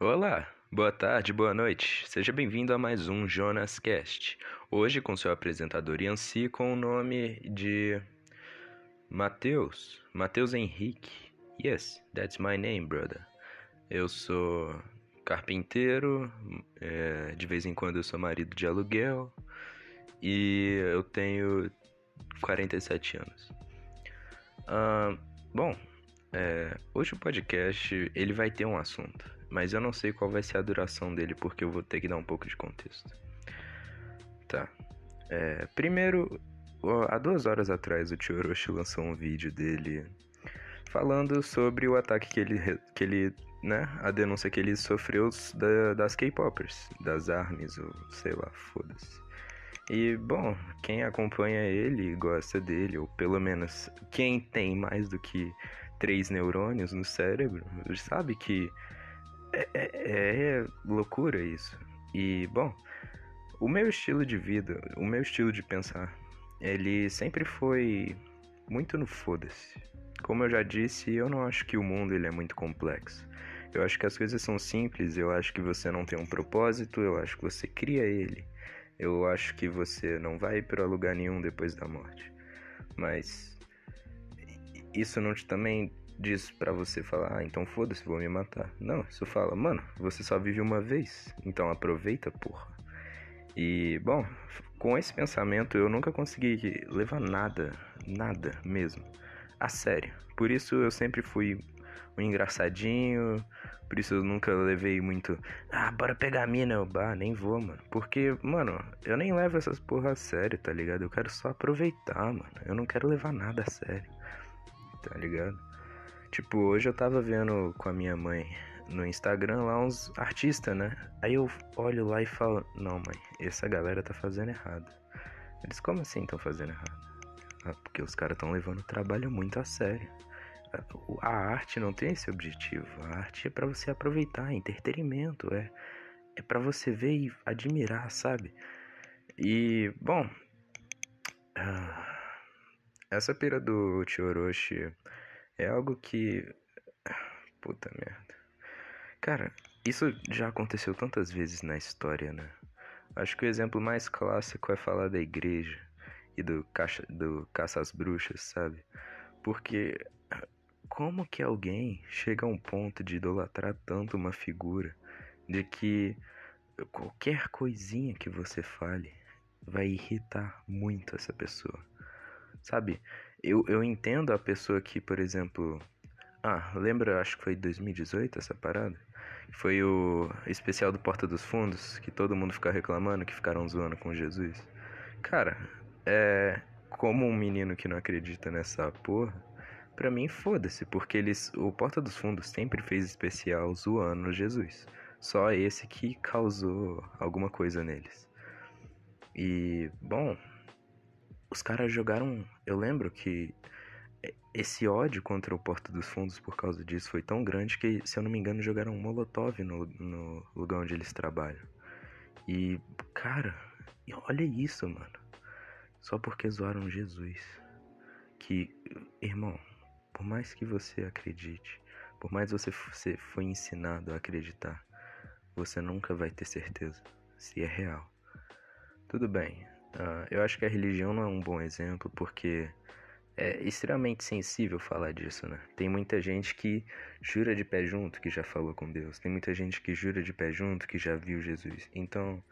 Olá, boa tarde, boa noite. Seja bem-vindo a mais um Jonas Cast. Hoje com seu apresentador Yancy com o nome de Matheus, Matheus Henrique. Yes, that's my name, brother. Eu sou carpinteiro, é, de vez em quando eu sou marido de aluguel e eu tenho 47 anos. Ah, bom, é, hoje o podcast ele vai ter um assunto, mas eu não sei qual vai ser a duração dele porque eu vou ter que dar um pouco de contexto. Tá. É, primeiro, há duas horas atrás o Tio Orochi lançou um vídeo dele falando sobre o ataque que ele, que ele né, a denúncia que ele sofreu da, das K-popers, das armas, ou sei lá, foda-se. E, bom, quem acompanha ele gosta dele, ou pelo menos quem tem mais do que três neurônios no cérebro, sabe que é, é, é loucura isso. E, bom, o meu estilo de vida, o meu estilo de pensar, ele sempre foi muito no foda-se. Como eu já disse, eu não acho que o mundo ele é muito complexo. Eu acho que as coisas são simples, eu acho que você não tem um propósito, eu acho que você cria ele. Eu acho que você não vai para lugar nenhum depois da morte. Mas isso não te também diz para você falar, ah, então foda-se, vou me matar. Não, isso fala, mano, você só vive uma vez, então aproveita, porra. E, bom, com esse pensamento eu nunca consegui levar nada, nada mesmo, a sério. Por isso eu sempre fui um engraçadinho, por isso eu nunca levei muito. Ah, bora pegar a mina, eu bah, nem vou, mano. Porque, mano, eu nem levo essas porra a sério, tá ligado? Eu quero só aproveitar, mano. Eu não quero levar nada a sério, tá ligado? Tipo, hoje eu tava vendo com a minha mãe no Instagram lá uns artistas, né? Aí eu olho lá e falo: Não, mãe, essa galera tá fazendo errado. Eles, como assim estão fazendo errado? Ah, porque os caras estão levando o trabalho muito a sério. A arte não tem esse objetivo. A arte é para você aproveitar, é entretenimento, é, é para você ver e admirar, sabe? E, bom, ah, essa pira do Chioroshi é algo que. Puta merda. Cara, isso já aconteceu tantas vezes na história, né? Acho que o exemplo mais clássico é falar da igreja e do, caixa, do caça às bruxas, sabe? Porque como que alguém chega a um ponto de idolatrar tanto uma figura de que qualquer coisinha que você fale vai irritar muito essa pessoa? Sabe? Eu, eu entendo a pessoa que, por exemplo. Ah, lembra, acho que foi 2018 essa parada? Foi o especial do Porta dos Fundos, que todo mundo fica reclamando que ficaram zoando com Jesus. Cara, é. Como um menino que não acredita nessa porra, Pra mim, foda-se, porque eles. O Porta dos Fundos sempre fez especial zoando Jesus. Só esse que causou alguma coisa neles. E, bom, os caras jogaram. Eu lembro que esse ódio contra o Porta dos Fundos por causa disso foi tão grande que, se eu não me engano, jogaram um molotov no, no lugar onde eles trabalham. E, cara, olha isso, mano. Só porque zoaram Jesus. Que, irmão, por mais que você acredite, por mais você, você foi ensinado a acreditar, você nunca vai ter certeza se é real. Tudo bem, uh, eu acho que a religião não é um bom exemplo porque é extremamente sensível falar disso, né? Tem muita gente que jura de pé junto que já falou com Deus, tem muita gente que jura de pé junto que já viu Jesus. Então,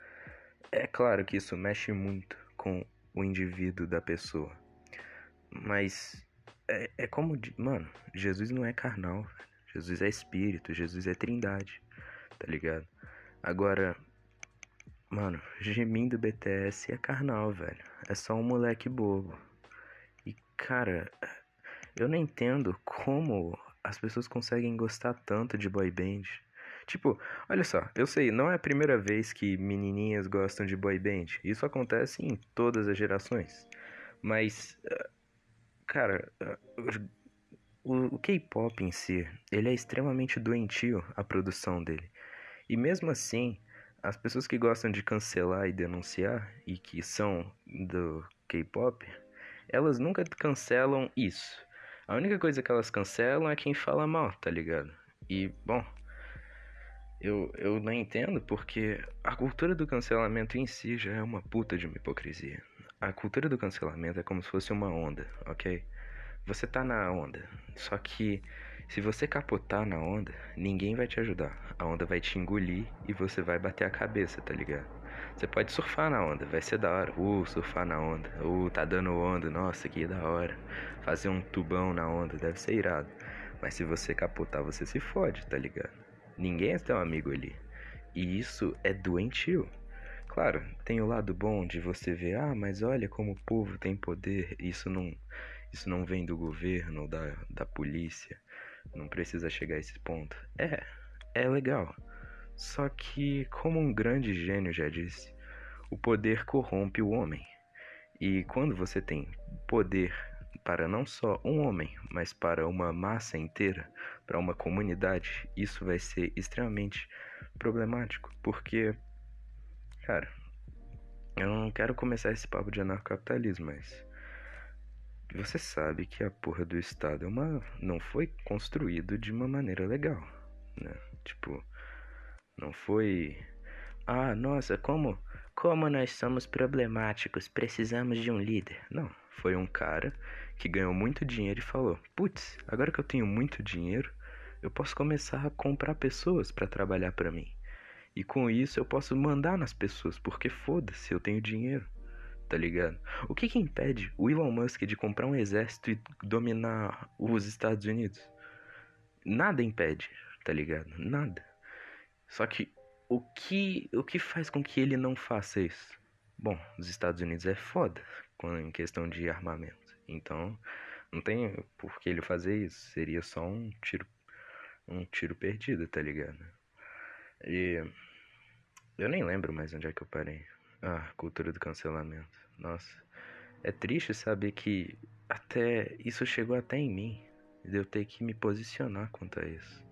é claro que isso mexe muito com o indivíduo da pessoa. Mas é, é como. Mano, Jesus não é carnal. Jesus é espírito. Jesus é trindade. Tá ligado? Agora. Mano, gemindo BTS é carnal, velho. É só um moleque bobo. E, cara. Eu não entendo como as pessoas conseguem gostar tanto de boy band. Tipo, olha só, eu sei, não é a primeira vez que menininhas gostam de boy band. Isso acontece em todas as gerações. Mas Cara, o, o K-pop em si, ele é extremamente doentio a produção dele. E mesmo assim, as pessoas que gostam de cancelar e denunciar e que são do K-pop, elas nunca cancelam isso. A única coisa que elas cancelam é quem fala mal, tá ligado? E, bom, Eu, eu não entendo porque a cultura do cancelamento em si já é uma puta de uma hipocrisia. A cultura do cancelamento é como se fosse uma onda, ok? Você tá na onda, só que se você capotar na onda, ninguém vai te ajudar. A onda vai te engolir e você vai bater a cabeça, tá ligado? Você pode surfar na onda, vai ser da hora. Uh, surfar na onda. Uh, tá dando onda, nossa, que da hora. Fazer um tubão na onda, deve ser irado. Mas se você capotar, você se fode, tá ligado? Ninguém é teu amigo ali. E isso é doentio. Claro, tem o lado bom de você ver, ah, mas olha como o povo tem poder, isso não, isso não vem do governo ou da, da polícia, não precisa chegar a esse ponto. É, é legal. Só que, como um grande gênio já disse, o poder corrompe o homem. E quando você tem poder para não só um homem, mas para uma massa inteira, para uma comunidade, isso vai ser extremamente problemático, porque, cara, eu não quero começar esse papo de anarcocapitalismo, mas você sabe que a porra do Estado é uma, não foi construído de uma maneira legal, né? Tipo, não foi. Ah, nossa, como, como nós somos problemáticos, precisamos de um líder. Não, foi um cara que ganhou muito dinheiro e falou: Putz, agora que eu tenho muito dinheiro, eu posso começar a comprar pessoas para trabalhar para mim. E com isso eu posso mandar nas pessoas, porque foda-se, eu tenho dinheiro. Tá ligado? O que que impede o Elon Musk de comprar um exército e dominar os Estados Unidos? Nada impede, tá ligado? Nada. Só que o que, o que faz com que ele não faça isso? Bom, os Estados Unidos é foda em questão de armamento. Então, não tem por que ele fazer isso. Seria só um tiro um tiro perdido, tá ligado? E eu nem lembro mais onde é que eu parei. Ah, cultura do cancelamento. Nossa, é triste saber que até isso chegou até em mim, de eu ter que me posicionar quanto a isso.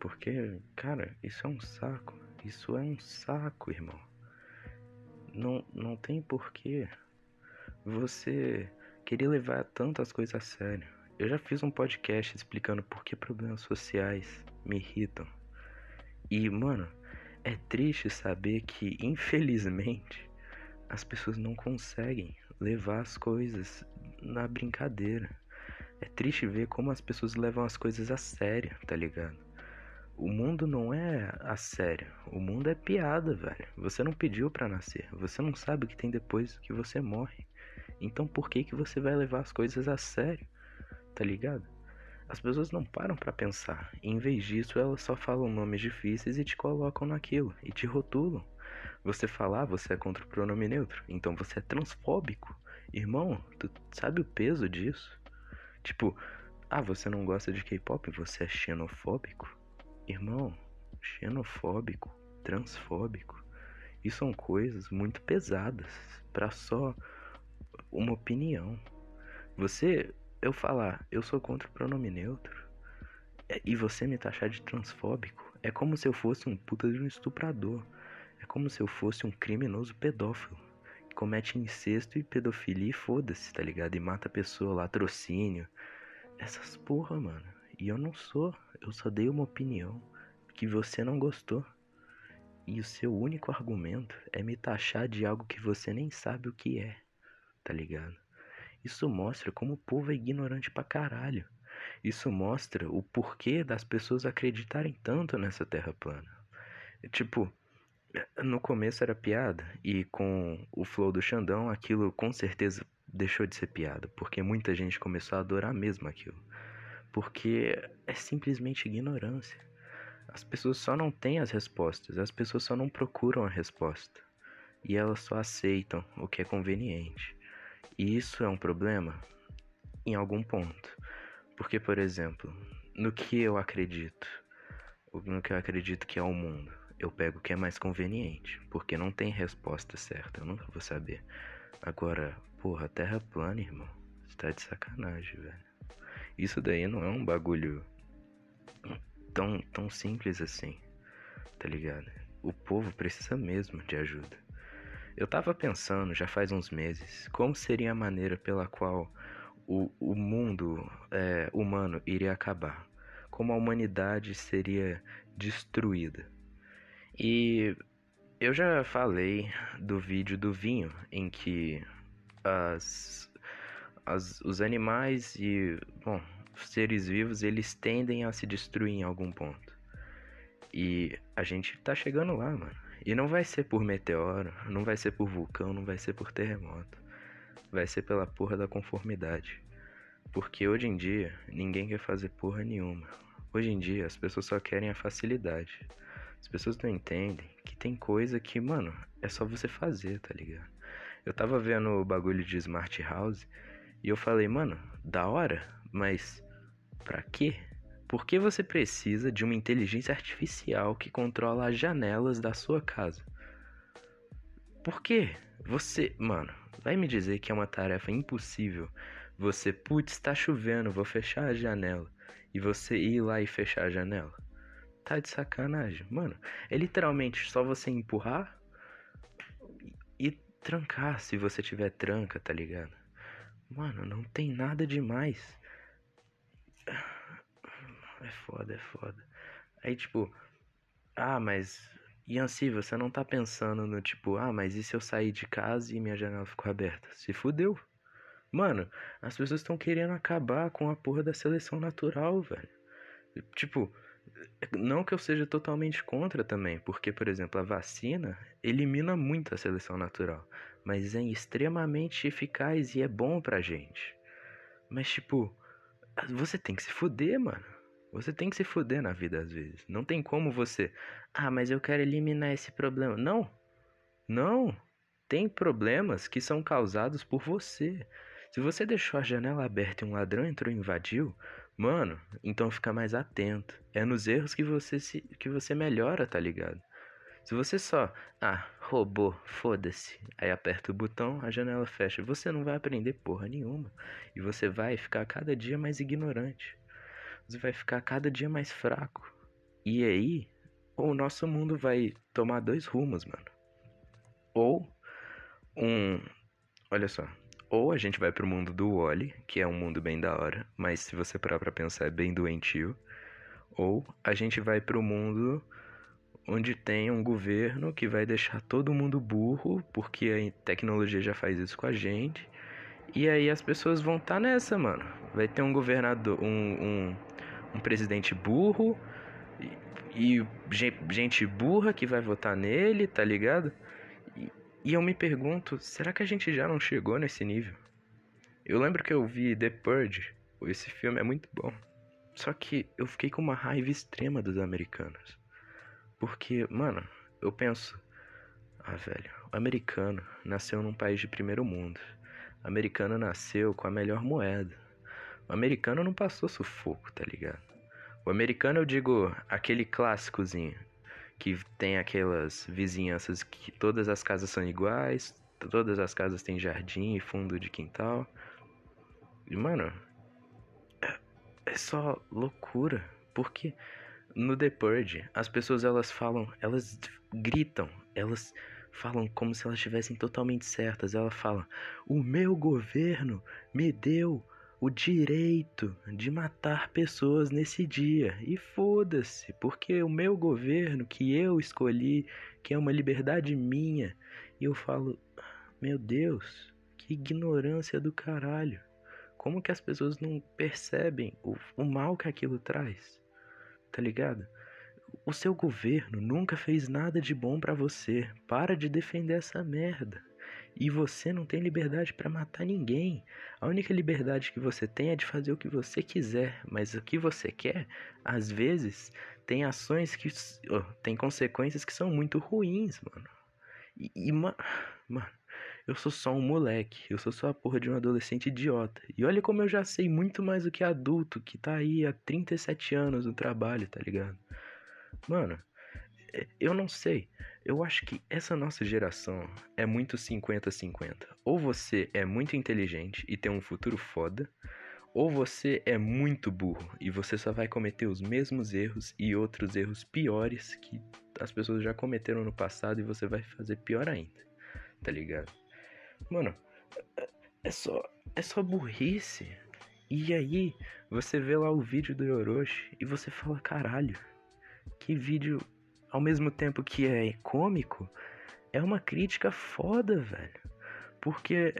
Porque, cara, isso é um saco. Isso é um saco, irmão. Não, não tem porquê você querer levar tantas coisas a sério. Eu já fiz um podcast explicando por que problemas sociais me irritam. E, mano, é triste saber que, infelizmente, as pessoas não conseguem levar as coisas na brincadeira. É triste ver como as pessoas levam as coisas a sério, tá ligado? O mundo não é a sério. O mundo é piada, velho. Você não pediu para nascer. Você não sabe o que tem depois que você morre. Então por que que você vai levar as coisas a sério? Tá ligado? As pessoas não param para pensar. Em vez disso, elas só falam nomes difíceis e te colocam naquilo e te rotulam. Você falar, você é contra o pronome neutro, então você é transfóbico. Irmão, tu sabe o peso disso? Tipo, ah, você não gosta de K-pop, você é xenofóbico? Irmão, xenofóbico, transfóbico, isso são coisas muito pesadas para só uma opinião. Você, eu falar, eu sou contra o pronome neutro, é, e você me taxar de transfóbico, é como se eu fosse um puta de um estuprador. É como se eu fosse um criminoso pedófilo. Que comete incesto e pedofilia e foda-se, tá ligado? E mata pessoa, latrocínio. Essas porra, mano. E eu não sou. Eu só dei uma opinião que você não gostou. E o seu único argumento é me taxar de algo que você nem sabe o que é, tá ligado? Isso mostra como o povo é ignorante pra caralho. Isso mostra o porquê das pessoas acreditarem tanto nessa terra plana. Tipo, no começo era piada e com o flow do Xandão aquilo com certeza deixou de ser piada, porque muita gente começou a adorar mesmo aquilo porque é simplesmente ignorância. As pessoas só não têm as respostas, as pessoas só não procuram a resposta e elas só aceitam o que é conveniente. E isso é um problema em algum ponto, porque, por exemplo, no que eu acredito, no que eu acredito que é o mundo, eu pego o que é mais conveniente, porque não tem resposta certa, eu nunca vou saber. Agora, porra, terra plana, irmão, você tá de sacanagem, velho. Isso daí não é um bagulho tão, tão simples assim, tá ligado? O povo precisa mesmo de ajuda. Eu tava pensando já faz uns meses como seria a maneira pela qual o, o mundo é, humano iria acabar, como a humanidade seria destruída, E eu já falei do vídeo do vinho em que as, as, os animais e, bom, os seres vivos, eles tendem a se destruir em algum ponto. E a gente tá chegando lá, mano. E não vai ser por meteoro, não vai ser por vulcão, não vai ser por terremoto. Vai ser pela porra da conformidade. Porque hoje em dia, ninguém quer fazer porra nenhuma. Hoje em dia, as pessoas só querem a facilidade. As pessoas não entendem que tem coisa que, mano, é só você fazer, tá ligado? Eu tava vendo o bagulho de Smart House e eu falei, mano, da hora, mas pra quê? Por que você precisa de uma inteligência artificial que controla as janelas da sua casa? Por quê? Você, mano, vai me dizer que é uma tarefa impossível. Você, putz, tá chovendo, vou fechar a janela. E você ir lá e fechar a janela? Tá de sacanagem. Mano, é literalmente só você empurrar e trancar se você tiver tranca, tá ligado? Mano, não tem nada demais. É foda, é foda. Aí, tipo, ah, mas. Yancy, você não tá pensando no tipo, ah, mas e se eu sair de casa e minha janela ficou aberta? Se fudeu. Mano, as pessoas estão querendo acabar com a porra da seleção natural, velho. Tipo, não que eu seja totalmente contra também, porque, por exemplo, a vacina elimina muito a seleção natural, mas é extremamente eficaz e é bom pra gente. Mas, tipo, você tem que se fuder, mano. Você tem que se fuder na vida às vezes. Não tem como você. Ah, mas eu quero eliminar esse problema. Não. Não. Tem problemas que são causados por você. Se você deixou a janela aberta e um ladrão entrou e invadiu, mano, então fica mais atento. É nos erros que você se que você melhora, tá ligado? Se você só, ah, roubou, foda-se, aí aperta o botão, a janela fecha, você não vai aprender porra nenhuma. E você vai ficar cada dia mais ignorante. Vai ficar cada dia mais fraco. E aí, o nosso mundo vai tomar dois rumos, mano. Ou um, olha só, ou a gente vai pro mundo do Wally, que é um mundo bem da hora, mas se você parar pra pensar é bem doentio. Ou a gente vai pro mundo onde tem um governo que vai deixar todo mundo burro, porque a tecnologia já faz isso com a gente. E aí as pessoas vão estar tá nessa, mano. Vai ter um governador, um, um, um presidente burro e, e, gente burra que vai votar nele, tá ligado? E, e eu me pergunto, será que a gente já não chegou nesse nível? Eu lembro que eu vi The Purge, esse filme é muito bom. Só que eu fiquei com uma raiva extrema dos americanos. Porque, mano, eu penso, ah, velho, o americano nasceu num país de primeiro mundo. O americano nasceu com a melhor moeda. O americano não passou sufoco, tá ligado? O americano, eu digo, aquele clássicozinho que tem aquelas vizinhanças que todas as casas são iguais, todas as casas têm jardim e fundo de quintal. E, mano, é, só loucura, porque no The Purge as pessoas elas falam, elas gritam, elas falam como se elas estivessem totalmente certas. Ela fala: "O meu governo me deu o direito de matar pessoas nesse dia. E foda-se, porque o meu governo que eu escolhi, que é uma liberdade minha, e eu falo, meu Deus, que ignorância do caralho. Como que as pessoas não percebem o, o mal que aquilo traz? Tá ligado? O seu governo nunca fez nada de bom para você. Para de defender essa merda. E você não tem liberdade para matar ninguém. A única liberdade que você tem é de fazer o que você quiser, mas o que você quer, às vezes, tem ações que oh, tem consequências que são muito ruins, mano. E, e mano, eu sou só um moleque, eu sou só a porra de um adolescente idiota. E olha como eu já sei muito mais do que adulto que tá aí há 37 anos no trabalho, tá ligado? Mano, eu não sei. Eu acho que essa nossa geração é muito 50-50. Ou você é muito inteligente e tem um futuro foda, ou você é muito burro e você só vai cometer os mesmos erros e outros erros piores que as pessoas já cometeram no passado e você vai fazer pior ainda. Tá ligado? Mano, é só é só burrice. E aí, você vê lá o vídeo do Orochi e você fala, caralho, que vídeo ao mesmo tempo que é cômico, é uma crítica foda, velho. Porque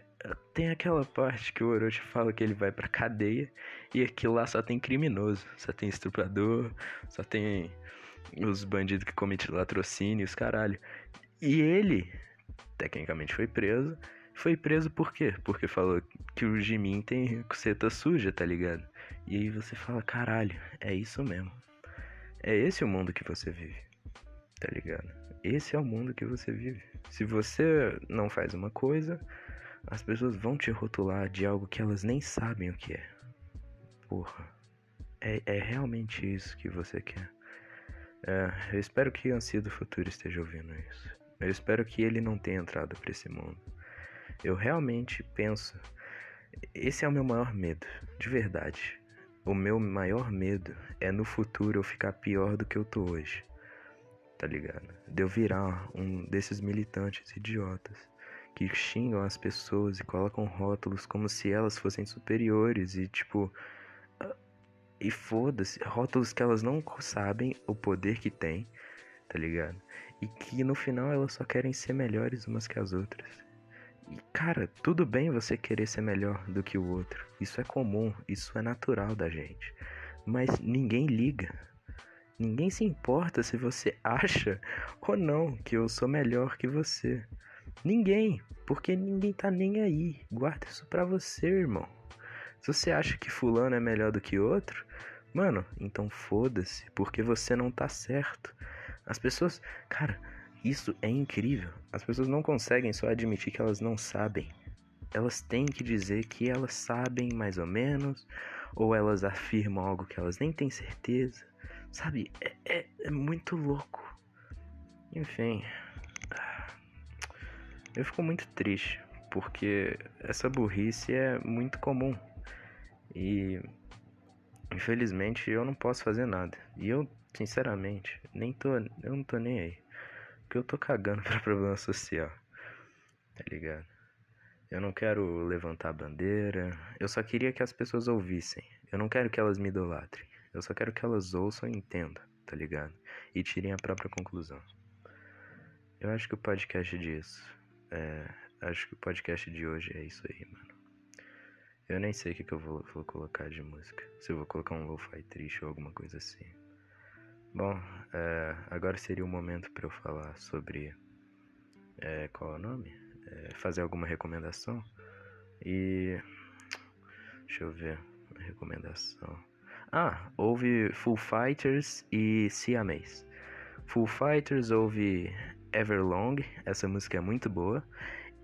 tem aquela parte que o Orochi fala que ele vai pra cadeia e aqui lá só tem criminoso, só tem estuprador, só tem os bandidos que cometem latrocínios, caralho. E ele, tecnicamente, foi preso. Foi preso por quê? Porque falou que o Jimin tem coceta suja, tá ligado? E aí você fala, caralho, é isso mesmo. É esse o mundo que você vive, tá ligado? Esse é o mundo que você vive. Se você não faz uma coisa, as pessoas vão te rotular de algo que elas nem sabem o que é. Porra. É, é realmente isso que você quer. É, eu espero que o Ansia do Futuro esteja ouvindo isso. Eu espero que ele não tenha entrado para esse mundo. Eu realmente penso. Esse é o meu maior medo, de verdade. O meu maior medo é no futuro eu ficar pior do que eu tô hoje tá ligado? De eu virar um desses militantes idiotas que xingam as pessoas e colocam rótulos como se elas fossem superiores e tipo. E foda-se, rótulos que elas não sabem o poder que tem, tá ligado? E que no final elas só querem ser melhores umas que as outras. E cara, tudo bem você querer ser melhor do que o outro. Isso é comum, isso é natural da gente. Mas ninguém liga, Ninguém se importa se você acha ou não que eu sou melhor que você. Ninguém, porque ninguém tá nem aí. Guarda isso pra você, irmão. Se você acha que fulano é melhor do que outro, mano, então foda-se, porque você não tá certo. As pessoas, cara, isso é incrível. As pessoas não conseguem só admitir que elas não sabem. Elas têm que dizer que elas sabem mais ou menos, ou elas afirmam algo que elas nem têm certeza. Sabe? É, é, é muito louco. Enfim. Eu fico muito triste. Porque essa burrice é muito comum. E. Infelizmente eu não posso fazer nada. E eu, sinceramente, nem tô. Eu não tô nem aí. Porque eu tô cagando pra problema social. Tá ligado? Eu não quero levantar bandeira. Eu só queria que as pessoas ouvissem. Eu não quero que elas me idolatrem. Eu só quero que elas ouçam e entendam, tá ligado? E tirem a própria conclusão. Eu acho que o podcast disso. É, acho que o podcast de hoje é isso aí, mano. Eu nem sei o que, que eu vou, vou colocar de música. Se eu vou colocar um lo-fi triste ou alguma coisa assim. Bom, é, agora seria o momento para eu falar sobre. É, qual é o nome? É, fazer alguma recomendação. E. Deixa eu ver. Recomendação. Ah, houve Full Fighters e Siamese. Full Fighters houve Everlong, essa música é muito boa.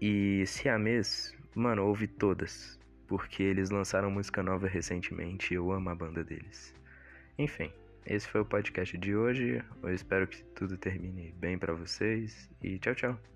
E Siamese, mano, houve todas. Porque eles lançaram música nova recentemente e eu amo a banda deles. Enfim, esse foi o podcast de hoje. Eu espero que tudo termine bem para vocês e tchau, tchau.